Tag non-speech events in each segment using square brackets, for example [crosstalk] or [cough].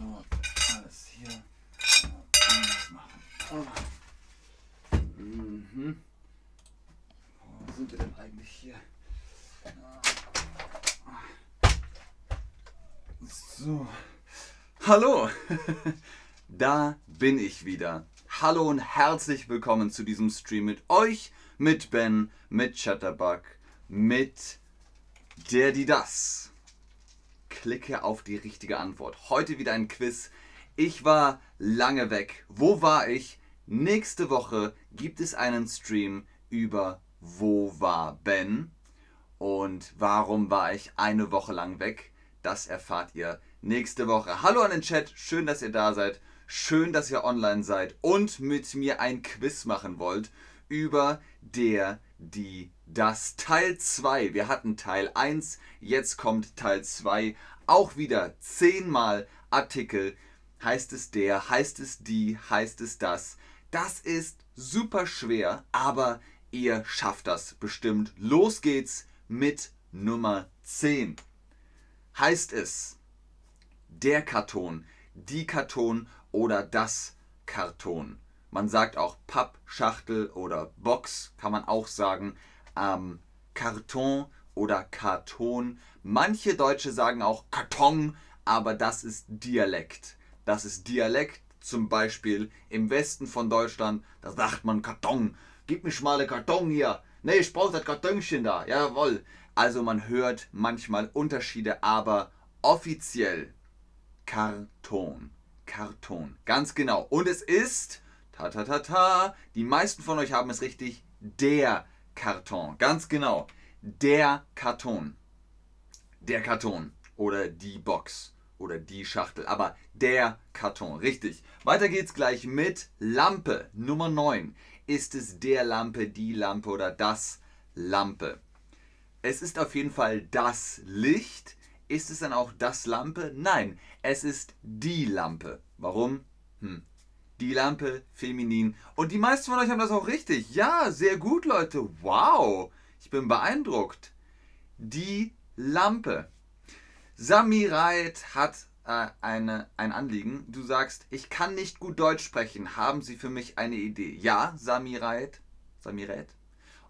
So, alles hier anders machen. Oh. Mhm. Wo sind wir denn eigentlich hier? So. Hallo! [laughs] da bin ich wieder. Hallo und herzlich willkommen zu diesem Stream mit euch, mit Ben, mit Chatterbug, mit der, die das. Klicke auf die richtige Antwort. Heute wieder ein Quiz. Ich war lange weg. Wo war ich? Nächste Woche gibt es einen Stream über Wo war Ben? Und warum war ich eine Woche lang weg? Das erfahrt ihr nächste Woche. Hallo an den Chat, schön, dass ihr da seid. Schön, dass ihr online seid und mit mir ein Quiz machen wollt über der, die, das Teil 2. Wir hatten Teil 1, jetzt kommt Teil 2. Auch wieder zehnmal Artikel. Heißt es der, heißt es die, heißt es das. Das ist super schwer, aber ihr schafft das bestimmt. Los geht's mit Nummer 10. Heißt es der Karton, die Karton oder das Karton. Man sagt auch Pappschachtel oder Box, kann man auch sagen. Ähm, Karton oder Karton. Manche Deutsche sagen auch Karton, aber das ist Dialekt. Das ist Dialekt, zum Beispiel im Westen von Deutschland, da sagt man Karton. Gib mir mal einen Karton hier. Nee, ich brauche das Kartonchen da. Jawohl. Also man hört manchmal Unterschiede, aber offiziell Karton. Karton. Ganz genau. Und es ist, ta ta ta ta, die meisten von euch haben es richtig, der Karton. Ganz genau. Der Karton. Der Karton. Oder die Box. Oder die Schachtel. Aber der Karton. Richtig. Weiter geht's gleich mit Lampe. Nummer 9. Ist es der Lampe, die Lampe oder das Lampe? Es ist auf jeden Fall das Licht. Ist es dann auch das Lampe? Nein, es ist die Lampe. Warum? Hm. Die Lampe, feminin. Und die meisten von euch haben das auch richtig. Ja, sehr gut, Leute. Wow. Ich bin beeindruckt. Die Lampe. Samireit hat äh, eine, ein Anliegen. Du sagst, ich kann nicht gut Deutsch sprechen. Haben Sie für mich eine Idee? Ja, Samireit. Samireit.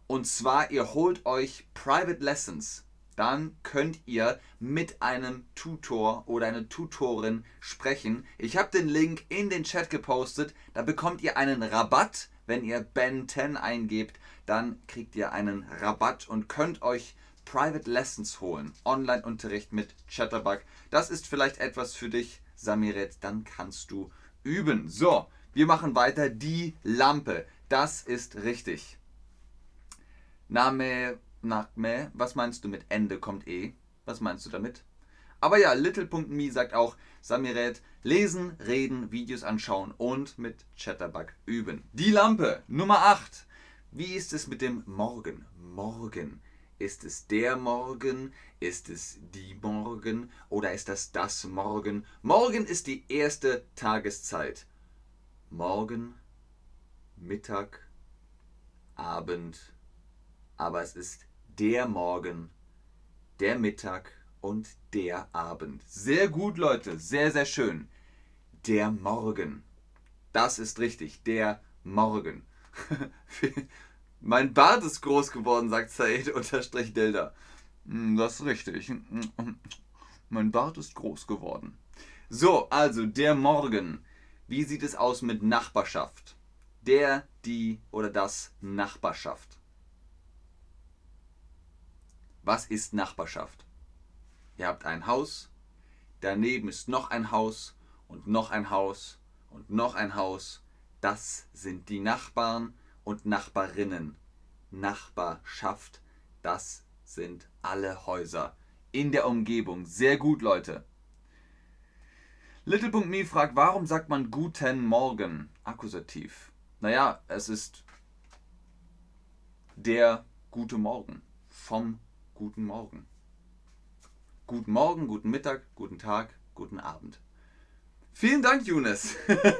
Und zwar, ihr holt euch Private Lessons dann könnt ihr mit einem Tutor oder einer Tutorin sprechen. Ich habe den Link in den Chat gepostet. Da bekommt ihr einen Rabatt. Wenn ihr Ben 10 eingebt, dann kriegt ihr einen Rabatt und könnt euch Private Lessons holen. Online-Unterricht mit Chatterbug. Das ist vielleicht etwas für dich, Samiret. Dann kannst du üben. So, wir machen weiter. Die Lampe. Das ist richtig. Name nach Meh. Was meinst du mit Ende kommt eh? Was meinst du damit? Aber ja, Little.me sagt auch, Samiret, lesen, reden, Videos anschauen und mit Chatterbug üben. Die Lampe, Nummer 8. Wie ist es mit dem Morgen? Morgen. Ist es der Morgen? Ist es die Morgen? Oder ist das das Morgen? Morgen ist die erste Tageszeit. Morgen, Mittag, Abend. Aber es ist der Morgen, der Mittag und der Abend. Sehr gut, Leute, sehr, sehr schön. Der Morgen. Das ist richtig, der Morgen. [laughs] mein Bart ist groß geworden, sagt Said [laughs] unterstrich Delta. Hm, das ist richtig. [laughs] Mein Bart ist groß geworden. So, also der Morgen. Wie sieht es aus mit Nachbarschaft? Der, die oder das Nachbarschaft. Was ist Nachbarschaft? Ihr habt ein Haus, daneben ist noch ein Haus und noch ein Haus und noch ein Haus. Das sind die Nachbarn und Nachbarinnen. Nachbarschaft, das sind alle Häuser in der Umgebung. Sehr gut, Leute. Little.me fragt, warum sagt man guten Morgen? Akkusativ. Naja, es ist der gute Morgen vom guten Morgen. Guten Morgen, guten Mittag, guten Tag, guten Abend. Vielen Dank, Younes.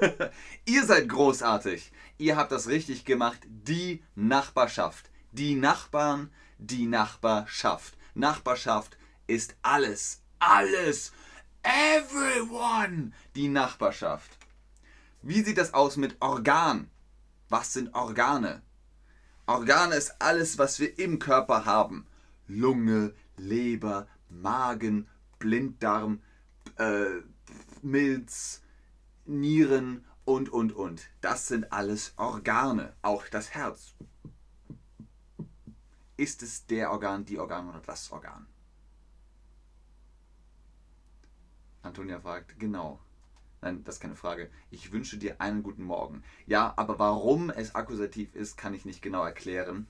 [laughs] Ihr seid großartig. Ihr habt das richtig gemacht. Die Nachbarschaft. Die Nachbarn, die Nachbarschaft. Nachbarschaft ist alles, alles. Everyone! Die Nachbarschaft. Wie sieht das aus mit Organ? Was sind Organe? Organe ist alles, was wir im Körper haben. Lunge, Leber, Magen, Blinddarm, äh, Milz, Nieren und, und, und. Das sind alles Organe. Auch das Herz. Ist es der Organ, die Organ oder das Organ? Antonia fragt, genau. Nein, das ist keine Frage. Ich wünsche dir einen guten Morgen. Ja, aber warum es akkusativ ist, kann ich nicht genau erklären.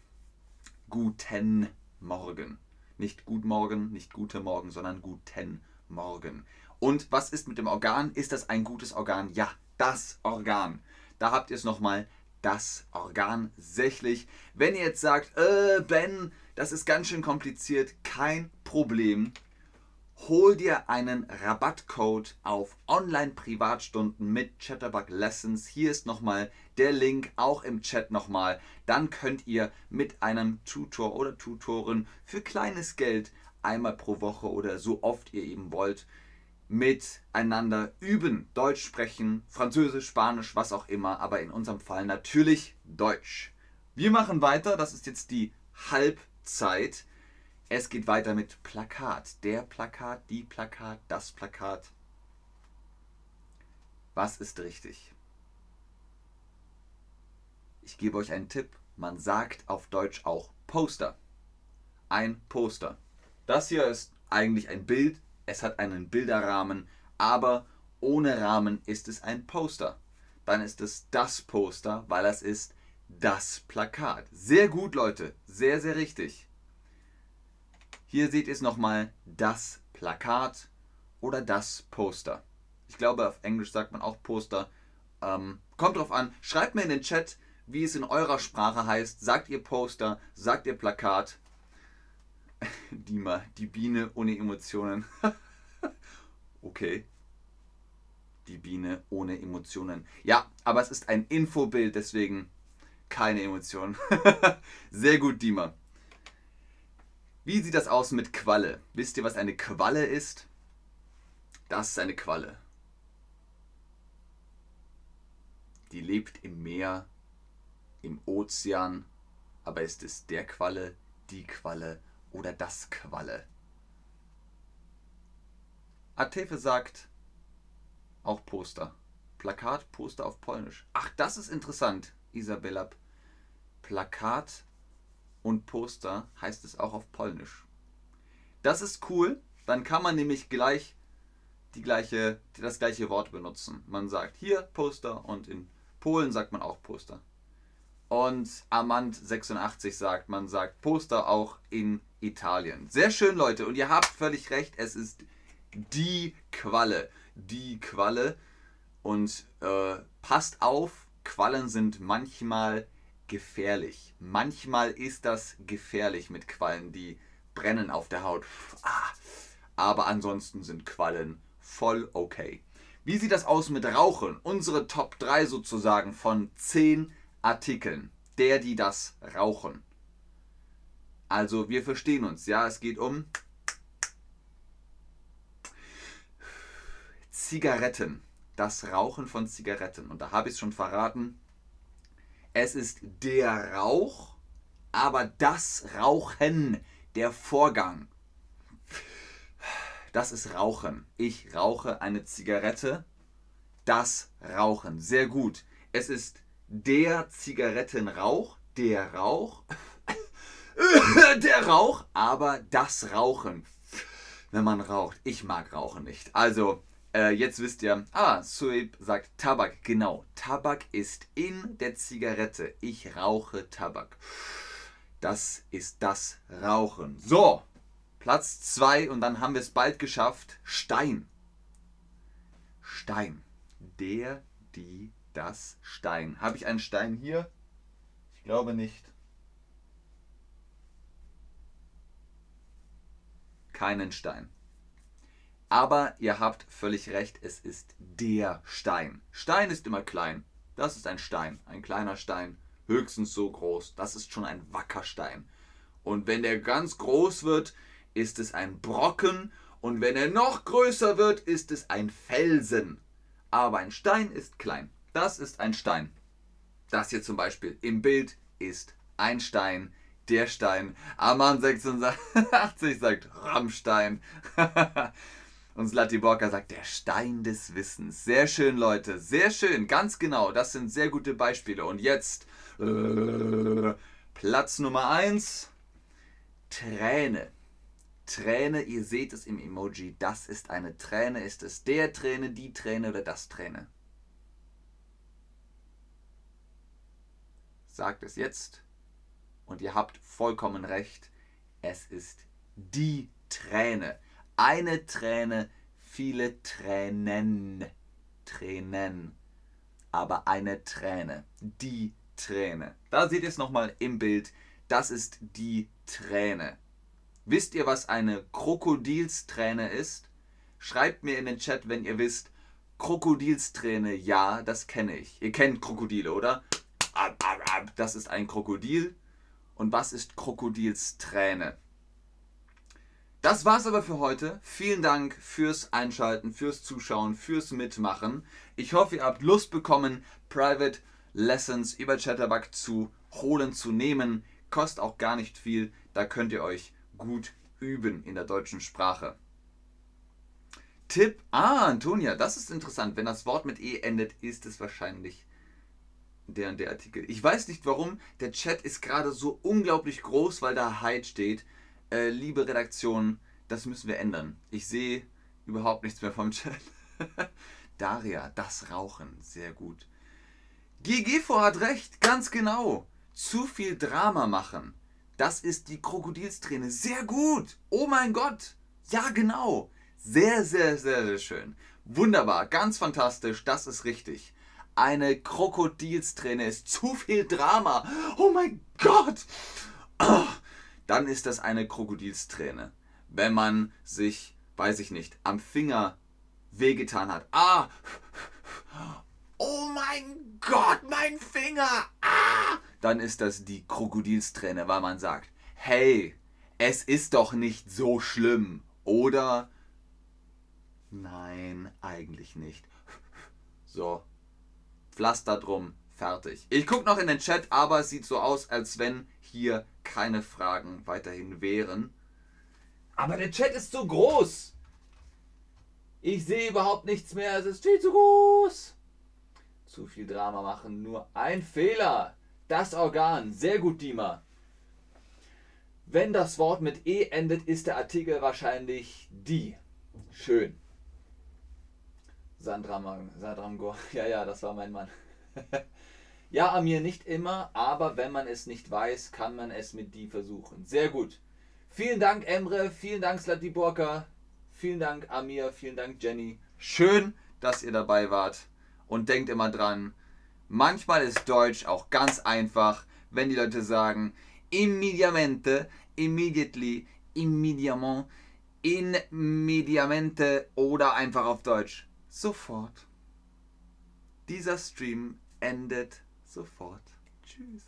Guten Morgen. Nicht gut morgen, nicht gute Morgen, sondern guten Morgen. Und was ist mit dem Organ? Ist das ein gutes Organ? Ja, das Organ. Da habt ihr es nochmal, das Organ sächlich. Wenn ihr jetzt sagt, äh, Ben, das ist ganz schön kompliziert, kein Problem hol dir einen Rabattcode auf Online-Privatstunden mit Chatterbug Lessons. Hier ist nochmal der Link, auch im Chat nochmal. Dann könnt ihr mit einem Tutor oder Tutorin für kleines Geld einmal pro Woche oder so oft ihr eben wollt miteinander üben. Deutsch sprechen, Französisch, Spanisch, was auch immer, aber in unserem Fall natürlich Deutsch. Wir machen weiter, das ist jetzt die Halbzeit. Es geht weiter mit Plakat. Der Plakat, die Plakat, das Plakat. Was ist richtig? Ich gebe euch einen Tipp. Man sagt auf Deutsch auch Poster. Ein Poster. Das hier ist eigentlich ein Bild. Es hat einen Bilderrahmen, aber ohne Rahmen ist es ein Poster. Dann ist es das Poster, weil es ist das Plakat. Sehr gut, Leute. Sehr, sehr richtig. Hier seht ihr es nochmal, das Plakat oder das Poster. Ich glaube, auf Englisch sagt man auch Poster. Ähm, kommt drauf an. Schreibt mir in den Chat, wie es in eurer Sprache heißt. Sagt ihr Poster? Sagt ihr Plakat? [laughs] Dima, die Biene ohne Emotionen. [laughs] okay. Die Biene ohne Emotionen. Ja, aber es ist ein Infobild, deswegen keine Emotionen. [laughs] Sehr gut, Dima. Wie sieht das aus mit Qualle? Wisst ihr, was eine Qualle ist? Das ist eine Qualle. Die lebt im Meer, im Ozean, aber ist es der Qualle, die Qualle oder das Qualle? Atefe sagt auch Poster. Plakat, Poster auf Polnisch. Ach, das ist interessant, Isabella. Plakat, und Poster heißt es auch auf Polnisch. Das ist cool, dann kann man nämlich gleich die gleiche, das gleiche Wort benutzen. Man sagt hier Poster und in Polen sagt man auch Poster. Und Amand86 sagt, man sagt Poster auch in Italien. Sehr schön, Leute. Und ihr habt völlig recht, es ist die Qualle. Die Qualle. Und äh, passt auf, Quallen sind manchmal gefährlich. Manchmal ist das gefährlich mit Quallen, die brennen auf der Haut. Ah. Aber ansonsten sind Quallen voll okay. Wie sieht das aus mit Rauchen? Unsere Top 3 sozusagen von 10 Artikeln. Der, die das rauchen. Also wir verstehen uns, ja, es geht um Zigaretten. Das Rauchen von Zigaretten. Und da habe ich es schon verraten. Es ist der Rauch, aber das Rauchen, der Vorgang. Das ist Rauchen. Ich rauche eine Zigarette. Das Rauchen. Sehr gut. Es ist der Zigarettenrauch, der Rauch, [laughs] der Rauch, aber das Rauchen. Wenn man raucht. Ich mag Rauchen nicht. Also, äh, jetzt wisst ihr, ah, Suib sagt Tabak. Genau, Tabak ist in der Zigarette. Ich rauche Tabak. Das ist das Rauchen. So, Platz 2 und dann haben wir es bald geschafft. Stein. Stein. Der, die, das Stein. Habe ich einen Stein hier? Ich glaube nicht. Keinen Stein. Aber ihr habt völlig recht, es ist der Stein. Stein ist immer klein. Das ist ein Stein, ein kleiner Stein, höchstens so groß. Das ist schon ein Wackerstein. Und wenn der ganz groß wird, ist es ein Brocken Und wenn er noch größer wird, ist es ein Felsen. Aber ein Stein ist klein. Das ist ein Stein. Das hier zum Beispiel im Bild ist ein Stein. Der Stein. Aman 86 sagt Rammstein. [laughs] Und Slatiborka sagt, der Stein des Wissens. Sehr schön, Leute. Sehr schön. Ganz genau. Das sind sehr gute Beispiele. Und jetzt Platz Nummer 1. Träne. Träne, ihr seht es im Emoji. Das ist eine Träne. Ist es der Träne, die Träne oder das Träne? Sagt es jetzt. Und ihr habt vollkommen recht. Es ist die Träne. Eine Träne, viele Tränen. Tränen. Aber eine Träne. Die Träne. Da seht ihr es nochmal im Bild. Das ist die Träne. Wisst ihr, was eine Krokodilsträne ist? Schreibt mir in den Chat, wenn ihr wisst. Krokodilsträne, ja, das kenne ich. Ihr kennt Krokodile, oder? Das ist ein Krokodil. Und was ist Krokodilsträne? Das war's aber für heute. Vielen Dank fürs Einschalten, fürs Zuschauen, fürs Mitmachen. Ich hoffe, ihr habt Lust bekommen, Private Lessons über Chatterbug zu holen, zu nehmen. Kostet auch gar nicht viel. Da könnt ihr euch gut üben in der deutschen Sprache. Tipp. Ah, Antonia, das ist interessant. Wenn das Wort mit E endet, ist es wahrscheinlich der und der Artikel. Ich weiß nicht warum. Der Chat ist gerade so unglaublich groß, weil da Hyde steht. Äh, liebe Redaktion, das müssen wir ändern. Ich sehe überhaupt nichts mehr vom Chat. [laughs] Daria, das Rauchen, sehr gut. GGV hat recht, ganz genau. Zu viel Drama machen. Das ist die Krokodilsträne. Sehr gut. Oh mein Gott. Ja, genau. Sehr, sehr, sehr, sehr schön. Wunderbar. Ganz fantastisch. Das ist richtig. Eine Krokodilsträne ist zu viel Drama. Oh mein Gott. Oh dann ist das eine Krokodilsträne. Wenn man sich, weiß ich nicht, am Finger wehgetan hat. Ah! Oh mein Gott, mein Finger! Ah! Dann ist das die Krokodilsträne, weil man sagt, hey, es ist doch nicht so schlimm. Oder nein, eigentlich nicht. So, Pflaster drum, fertig. Ich gucke noch in den Chat, aber es sieht so aus, als wenn hier keine Fragen weiterhin wären. Aber der Chat ist zu groß. Ich sehe überhaupt nichts mehr. Es ist viel zu groß. Zu viel Drama machen. Nur ein Fehler. Das Organ. Sehr gut, Dima. Wenn das Wort mit E endet, ist der Artikel wahrscheinlich die. Schön. Sandram, Sandramgor. [laughs] Ja, ja, das war mein Mann. [laughs] Ja, Amir, nicht immer, aber wenn man es nicht weiß, kann man es mit die versuchen. Sehr gut. Vielen Dank, Emre, vielen Dank, Slatiborka, vielen Dank, Amir, vielen Dank, Jenny. Schön, dass ihr dabei wart. Und denkt immer dran, manchmal ist Deutsch auch ganz einfach, wenn die Leute sagen, immediamente, immediately, immediament, immediamente oder einfach auf Deutsch. Sofort. Dieser Stream endet sofort. Tschüss.